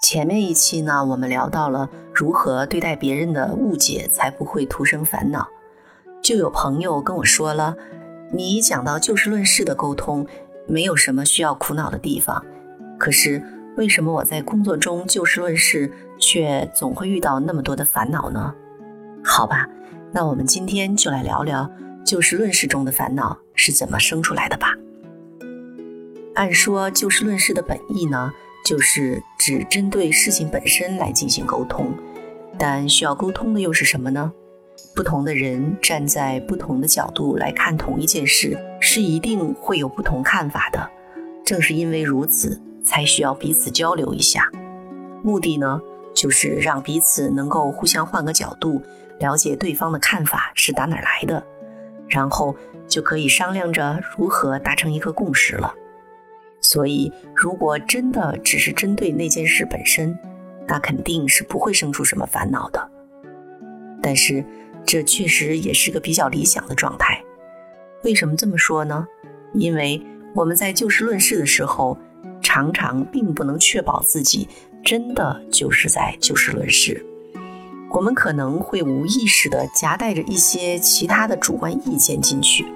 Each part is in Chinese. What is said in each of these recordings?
前面一期呢，我们聊到了如何对待别人的误解，才不会徒生烦恼。就有朋友跟我说了，你讲到就事论事的沟通，没有什么需要苦恼的地方。可是为什么我在工作中就事论事，却总会遇到那么多的烦恼呢？好吧，那我们今天就来聊聊就事论事中的烦恼是怎么生出来的吧。按说就事论事的本意呢，就是只针对事情本身来进行沟通，但需要沟通的又是什么呢？不同的人站在不同的角度来看同一件事，是一定会有不同看法的。正是因为如此，才需要彼此交流一下。目的呢，就是让彼此能够互相换个角度，了解对方的看法是打哪来的，然后就可以商量着如何达成一个共识了。所以，如果真的只是针对那件事本身，那肯定是不会生出什么烦恼的。但是，这确实也是个比较理想的状态。为什么这么说呢？因为我们在就事论事的时候，常常并不能确保自己真的就是在就事论事。我们可能会无意识地夹带着一些其他的主观意见进去，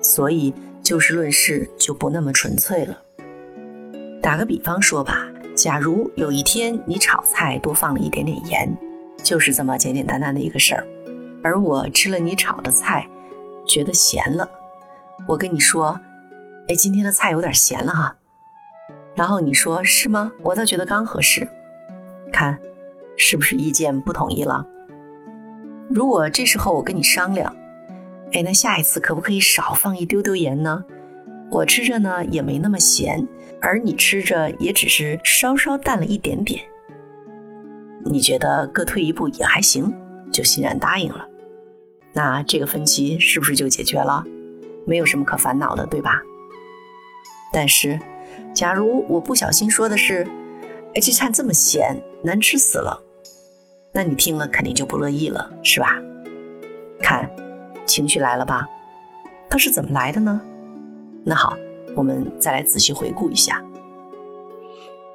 所以就事论事就不那么纯粹了。打个比方说吧，假如有一天你炒菜多放了一点点盐，就是这么简简单单的一个事儿。而我吃了你炒的菜，觉得咸了。我跟你说，哎，今天的菜有点咸了哈。然后你说是吗？我倒觉得刚合适。看，是不是意见不统一了？如果这时候我跟你商量，哎，那下一次可不可以少放一丢丢盐呢？我吃着呢也没那么咸，而你吃着也只是稍稍淡了一点点。你觉得各退一步也还行，就欣然答应了。那这个分歧是不是就解决了？没有什么可烦恼的，对吧？但是，假如我不小心说的是，哎，这菜这么咸，难吃死了，那你听了肯定就不乐意了，是吧？看，情绪来了吧？它是怎么来的呢？那好，我们再来仔细回顾一下。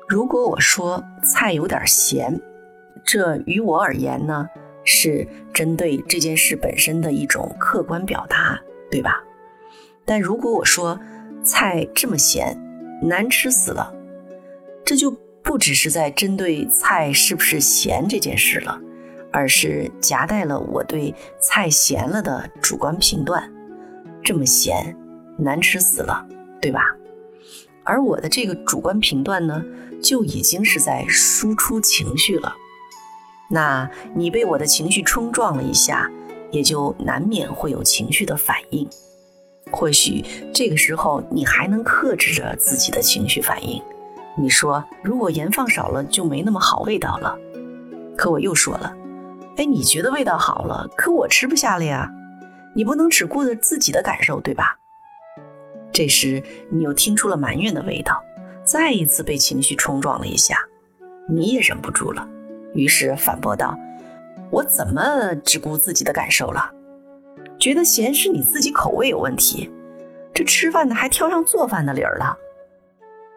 如果我说菜有点咸，这于我而言呢？是针对这件事本身的一种客观表达，对吧？但如果我说菜这么咸，难吃死了，这就不只是在针对菜是不是咸这件事了，而是夹带了我对菜咸了的主观评断。这么咸，难吃死了，对吧？而我的这个主观评断呢，就已经是在输出情绪了。那你被我的情绪冲撞了一下，也就难免会有情绪的反应。或许这个时候你还能克制着自己的情绪反应。你说，如果盐放少了就没那么好味道了。可我又说了，哎，你觉得味道好了，可我吃不下了呀。你不能只顾着自己的感受，对吧？这时你又听出了埋怨的味道，再一次被情绪冲撞了一下，你也忍不住了。于是反驳道：“我怎么只顾自己的感受了？觉得咸是你自己口味有问题，这吃饭的还挑上做饭的理儿了。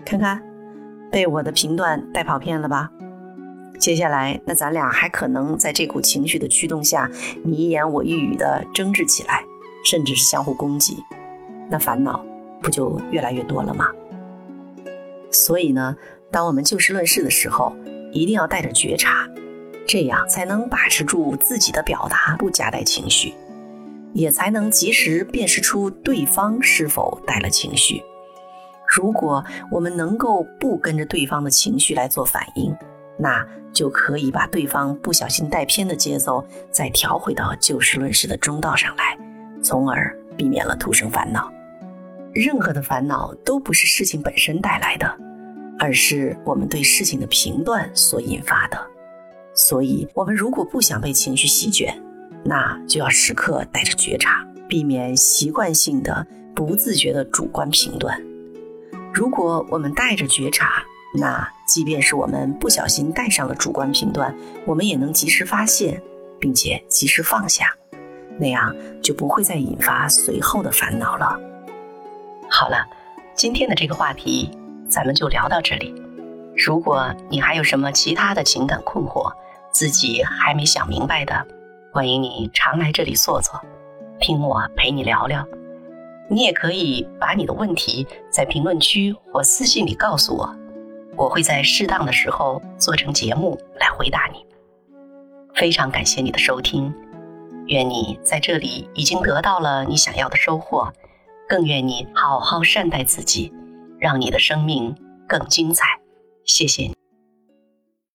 看看，被我的评断带跑偏了吧？接下来，那咱俩还可能在这股情绪的驱动下，你一言我一语的争执起来，甚至是相互攻击，那烦恼不就越来越多了吗？所以呢，当我们就事论事的时候。”一定要带着觉察，这样才能把持住自己的表达，不夹带情绪，也才能及时辨识出对方是否带了情绪。如果我们能够不跟着对方的情绪来做反应，那就可以把对方不小心带偏的节奏再调回到就事论事的中道上来，从而避免了徒生烦恼。任何的烦恼都不是事情本身带来的。而是我们对事情的评断所引发的，所以，我们如果不想被情绪席卷，那就要时刻带着觉察，避免习惯性的、不自觉的主观评断。如果我们带着觉察，那即便是我们不小心带上了主观评断，我们也能及时发现，并且及时放下，那样就不会再引发随后的烦恼了。好了，今天的这个话题。咱们就聊到这里。如果你还有什么其他的情感困惑，自己还没想明白的，欢迎你常来这里坐坐，听我陪你聊聊。你也可以把你的问题在评论区或私信里告诉我，我会在适当的时候做成节目来回答你。非常感谢你的收听，愿你在这里已经得到了你想要的收获，更愿你好好善待自己，让你的生命更精彩。谢谢你。